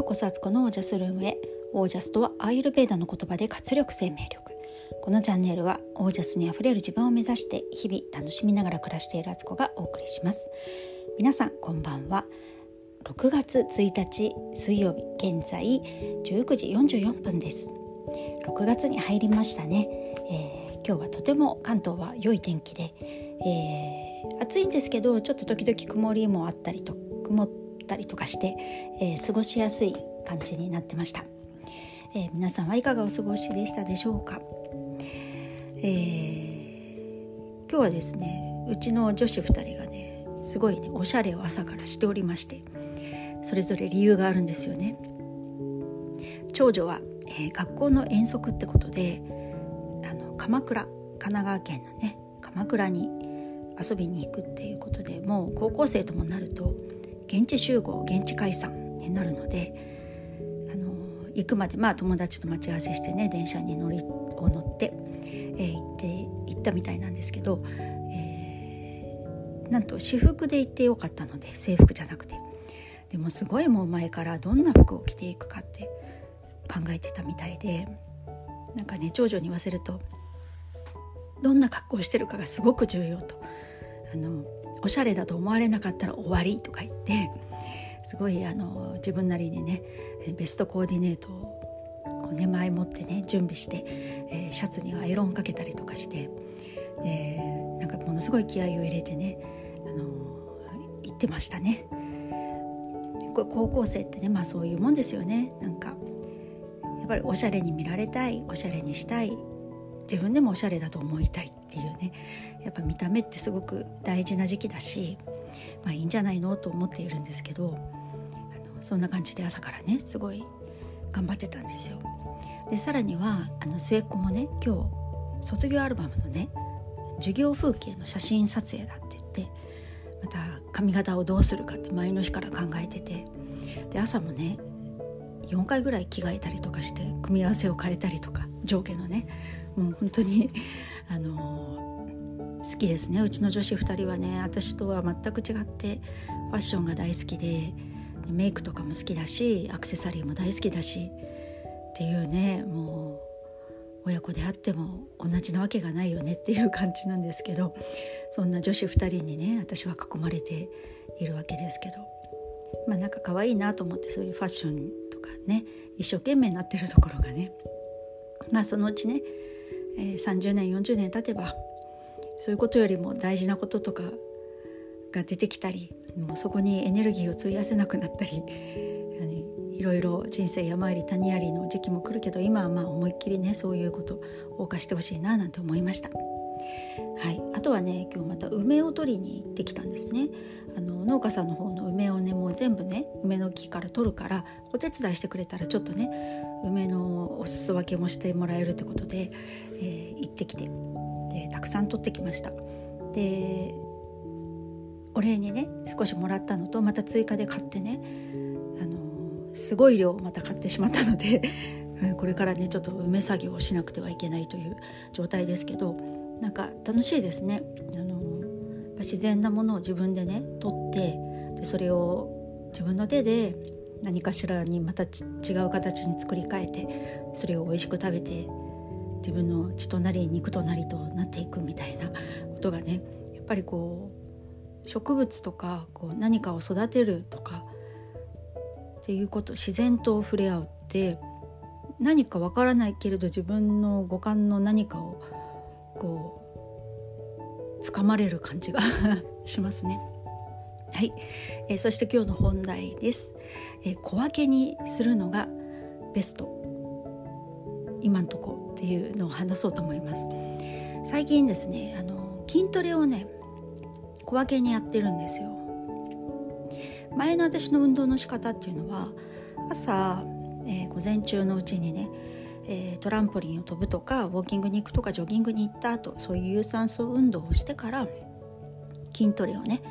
ようこそアツコのオージャスルームへ。オージャスとはアーユルベーダの言葉で活力生命力。このチャンネルはオージャスにあふれる自分を目指して日々楽しみながら暮らしているアツコがお送りします。皆さんこんばんは。6月1日水曜日。現在19時44分です。6月に入りましたね、えー、今日はとても関東は良い天気で、えー、暑いんですけどちょっと時々曇りもあったりと曇ったりとかして、えー、過ごしやすい感じになってました、えー、皆さんはいかがお過ごしでしたでしょうか、えー、今日はですねうちの女子2人がねすごいねおしゃれを朝からしておりましてそれぞれ理由があるんですよね。長女は、えー、学校の遠足ってことであの鎌倉神奈川県のね鎌倉に遊びに行くっていうことでもう高校生ともなると現地集合現地解散になるのであの行くまでまあ友達と待ち合わせしてね電車に乗りを乗って、えー、行って行ったみたいなんですけど、えー、なんと私服で行ってよかったので制服じゃなくて。でもすごいもう前からどんな服を着ていくかって考えてたみたいでなんかね長女に言わせるとどんな格好をしてるかがすごく重要と。あのおしゃれだと思われなかったら終わりとか言ってすごいあの自分なりにねベストコーディネートをね前もってね準備して、えー、シャツにはアイロンかけたりとかしてでなんかものすごい気合を入れてねあの行ってましたね。高校生ってねまあそういうもんですよねなんかやっぱりおしゃれに見られたいおしゃれにしたい自分でもおしゃれだと思いたいっていうねやっぱ見た目ってすごく大事な時期だしまあいいんじゃないのと思っているんですけどあのそんな感じで朝からねすごい頑張ってたんですよ。でさらにはあの末っ子もね今日卒業アルバムのね授業風景の写真撮影だって言ってまた髪型をどうするかって前の日から考えててで朝もね4回ぐらい着替えたりとかして組み合わせを変えたりとか上下のねもう本当にあの好きですね。うちの女子2人はね私とは全く違ってファッションが大好きでメイクとかも好きだしアクセサリーも大好きだしっていうねもう親子であっても同じなわけがないよねっていう感じなんですけどそんな女子2人にね私は囲まれているわけですけどまあなんか可愛いなと思ってそういうファッションとかね一生懸命になってるところがねまあそのうちねえ、30年40年経てばそういうことよりも大事なこととかが出てきたりもうそこにエネルギーを費やせなくなったり いろいろ人生山あり谷ありの時期も来るけど今はまあ思いっきりねそういうことを謳してほしいななんて思いました。はい、あとはね今日また梅を取りに行ってきたんですね。あの農家さんの方の梅をねもう全部ね梅の木から取るからお手伝いしてくれたらちょっとね梅のお裾分けもしてもらえるってことで、えー、行ってきて。でたくさん取ってきました。でお礼にね少しもらったのとまた追加で買ってねあのすごい量また買ってしまったので これからねちょっと梅作業をしなくてはいけないという状態ですけどなんか楽しいですね。あの自然なものを自分でね取ってでそれを自分の手で何かしらにまた違う形に作り変えてそれを美味しく食べて自分の血となり肉となりとなっていくみたいなことがねやっぱりこう植物とかこう何かを育てるとかっていうこと自然と触れ合うって何かわからないけれど自分の五感の何かをこう掴まれる感じが しますね。はい、えー、そして今日の本題です、えー、小分けにするのがベスト。今んとこっていうのを話そうと思います。最近ですねあの筋トレをね小分けにやってるんですよ。前の私の運動の仕方っていうのは朝、えー、午前中のうちにねえー、トランポリンを飛ぶとかウォーキングに行くとかジョギングに行った後そういう有酸素運動をしてから筋トレをね、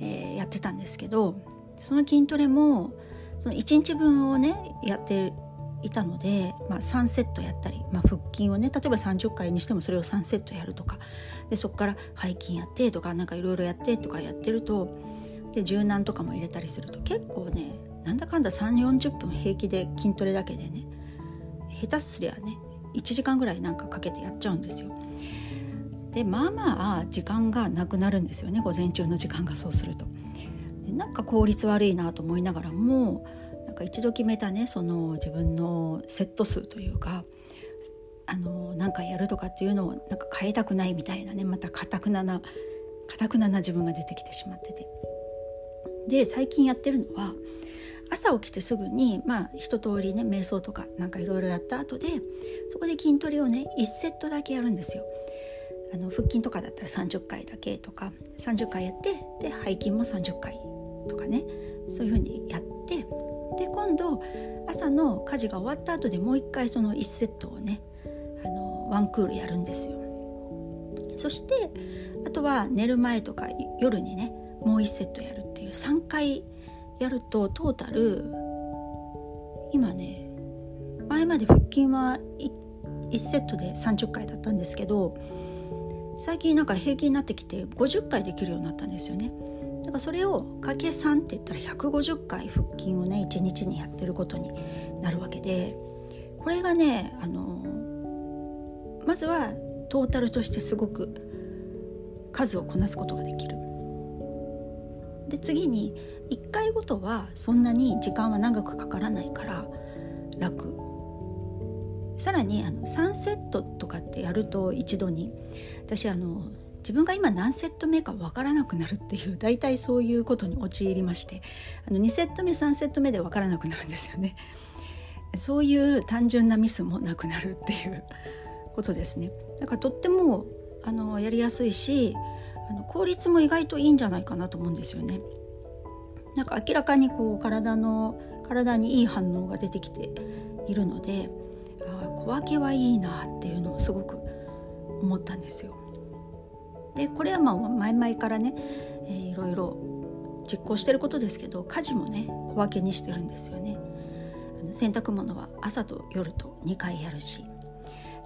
えー、やってたんですけどその筋トレもその1日分をねやっていたので、まあ、3セットやったり、まあ、腹筋をね例えば30回にしてもそれを3セットやるとかでそこから背筋やってとかなんかいろいろやってとかやってるとで柔軟とかも入れたりすると結構ねなんだかんだ3 4 0分平気で筋トレだけでね下手すりゃね1時間ぐらいなんかかけてやっちゃうんですよ。でまあまあ時間がなくなるんですよね午前中の時間がそうすると。でなんか効率悪いなと思いながらもか一度決めたねその自分のセット数というかあのなんかやるとかっていうのをなんか変えたくないみたいなねまたかたくななかたくなな自分が出てきてしまっててで最近やってるのは朝起きてすぐにまあ一通りね瞑想とかなんかいろいろやった後でそこで筋トレをね1セットだけやるんですよ。あの腹筋とかだったら30回だけとか30回やってで背筋も30回とかねそういう風にやってで今度朝の家事が終わった後でもう一回その1セットをねあのワンクールやるんですよ。そしてあとは寝る前とか夜にねもう1セットやるっていう3回やるとトータル今ね前まで腹筋は 1, 1セットで30回だったんですけど最近なんか平均になってきて50回できるようになったんですよね。だからそれをかけ3って言ったら150回腹筋をね1日にやってることになるわけでこれがねあのまずはトータルとしてすごく数をこなすことができる。で次に1回ごとはそんなに時間は長くかからないから楽さらにあの3セットとかってやると一度に私あの自分が今何セット目か分からなくなるっていう大体そういうことに陥りましてあの2セット目3セット目で分からなくなるんですよね。そういう単純なミスもなくなるっていうことですね。だからとってもあのやりやすいしあの効率も意外といいんじゃないかなと思うんですよね。なんか明らかにこう体の体にいい反応が出てきているのであ小分けはいいなっていうのをすごく思ったんですよ。でこれはまあ前々からね、えー、いろいろ実行してることですけど家事もね小分けにしてるんですよね。洗濯物は朝と夜と2回やるし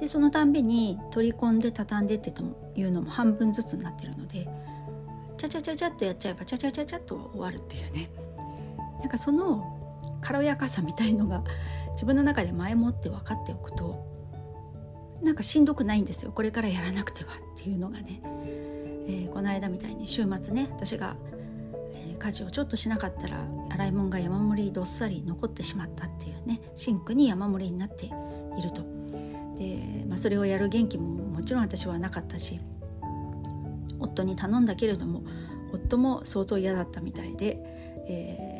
でそのたんびに取り込んで畳んでってというのも半分ずつになってるのでちゃちゃちゃちゃっとやっちゃえばちゃちゃちゃちゃっと終わるっていうねなんかその軽やかさみたいのが自分の中で前もって分かっておくとなんかしんどくないんですよ。これからやらなくてはっていうのがね、えー、この間みたいに週末ね私が、えー、家事をちょっとしなかったら洗い物が山盛りどっさり残ってしまったっていうねシンクに山盛りになっていると。で、まあ、それをやる元気ももちろん私はなかったし夫に頼んだけれども夫も相当嫌だったみたいで、えー、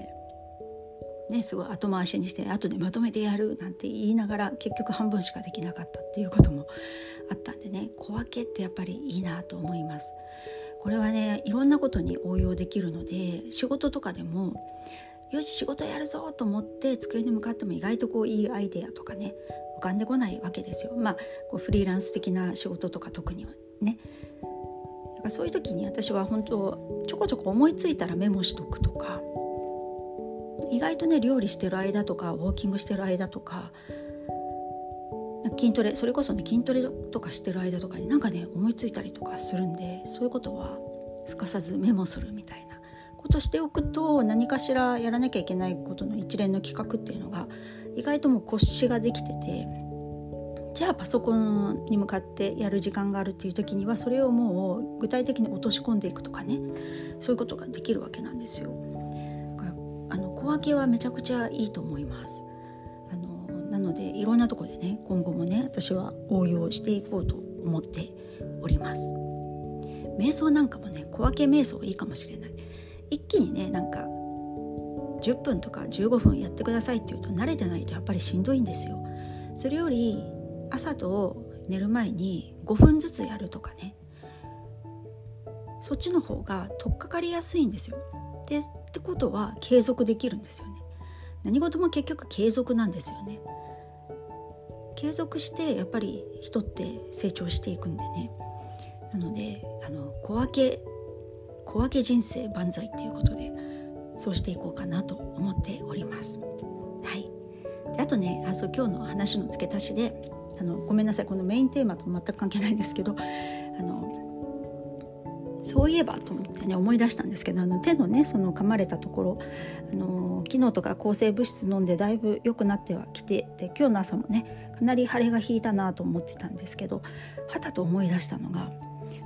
ね、すごい後回しにして後でまとめてやるなんて言いながら結局半分しかできなかったっていうこともあったんでね小分けってやっぱりいいなと思います。これはねいろんなことに応用できるので仕事とかでもよし仕事やるぞと思って机に向かっても意外とこういいアイデアとかね浮かんでこないわけですよ。まあこうフリーランス的な仕事とか特にはねだからそういう時に私は本当ちょこちょこ思いついたらメモしとくとか意外とね料理してる間とかウォーキングしてる間とか筋トレそれこそね筋トレとかしてる間とかになんかね思いついたりとかするんでそういうことはすかさずメモするみたいなことしておくと何かしらやらなきゃいけないことの一連の企画っていうのが意外ともう腰ができててじゃあパソコンに向かってやる時間があるっていう時にはそれをもう具体的に落とし込んでいくとかねそういうことができるわけなんですよ。小分けはめちゃくちゃいいと思います。あのなのでいろんなとこでね今後もね私は応用していこうと思っております。瞑想なんかもね小分け瞑想いいかもしれない。一気にねなんか10分とか15分やってくださいって言うと慣れてないとやっぱりしんどいんですよ。それより朝と寝る前に5分ずつやるとかねそっちの方が取っかかりやすいんですよ。でってことは継続できるんですよね。何事も結局継続なんですよね。継続してやっぱり人って成長していくんでね。なのであの小分け小分け人生万歳っていうことでそうしていこうかなと思っております。はい。あとねあそう今日の話の付け足しであのごめんなさいこのメインテーマと全く関係ないんですけどあのそういえばと思ってね思い出したんですけどあの手のねその噛まれたところあの昨日とか抗生物質飲んでだいぶ良くなってはきてで今日の朝もねかなり腫れが引いたなと思ってたんですけどはたと思い出したのが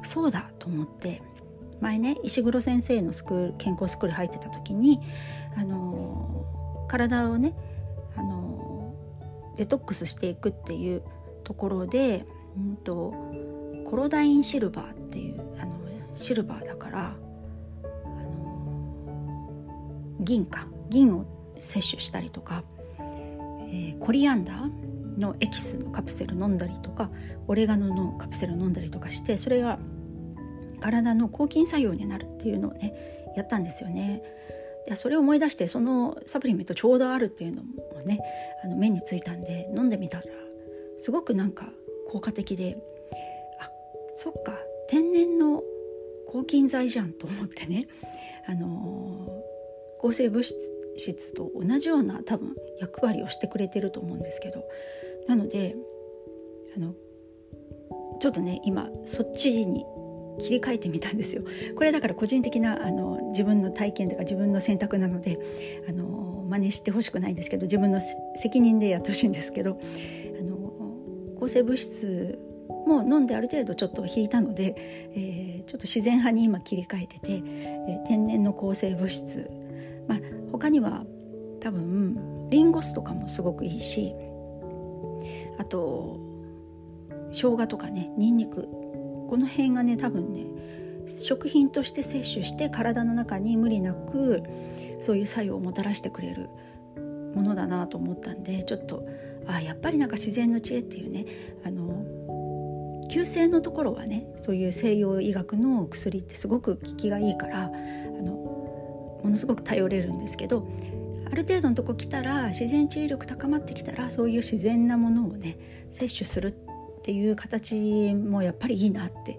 そうだと思って前ね石黒先生のスクール健康スクール入ってた時にあの体をねあのデトックスしていくっていうところで、うんと、コロダインシルバーっていうあのシルバーだからあの銀か銀を摂取したりとか、えー、コリアンダーのエキスのカプセル飲んだりとかオレガノのカプセル飲んだりとかしてそれが体の抗菌作用になるっていうのをねやったんですよね。でそれを思い出してそのサプリメントちょうどあるっていうのもねあの目についたんで飲んでみたらすごくなんか効果的であそっか天然の抗菌剤じゃんと思ってね、あのー、抗生物質と同じような多分役割をしてくれてると思うんですけどなのであのちょっとね今そっちに切り替えてみたんですよ。これだから個人的なあの自分の体験とか自分の選択なのであの真似してほしくないんですけど自分の責任でやってほしいんですけどあの抗生物質もう飲んである程度ちょっと引いたので、えー、ちょっと自然派に今切り替えてて、えー、天然の抗生物質、まあ、他には多分リンゴ酢とかもすごくいいしあと生姜とかねにんにくこの辺がね多分ね食品として摂取して体の中に無理なくそういう作用をもたらしてくれるものだなと思ったんでちょっとあやっぱりなんか自然の知恵っていうねあの急性のところはねそういう西洋医学の薬ってすごく効きがいいからあのものすごく頼れるんですけどある程度のとこ来たら自然治癒力高まってきたらそういう自然なものをね摂取するっていう形もやっぱりいいなって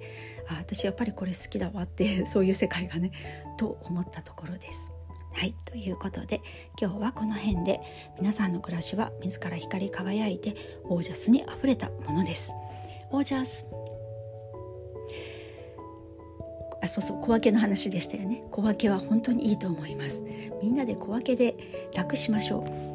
あ私やっぱりこれ好きだわって そういう世界がねと思ったところです。はいということで今日はこの辺で皆さんの暮らしは自ら光り輝いてオージャスにあふれたものです。オージャスあそうそう小分けの話でしたよね。小分けは本当にいいと思います。みんなで小分けで楽しましょう。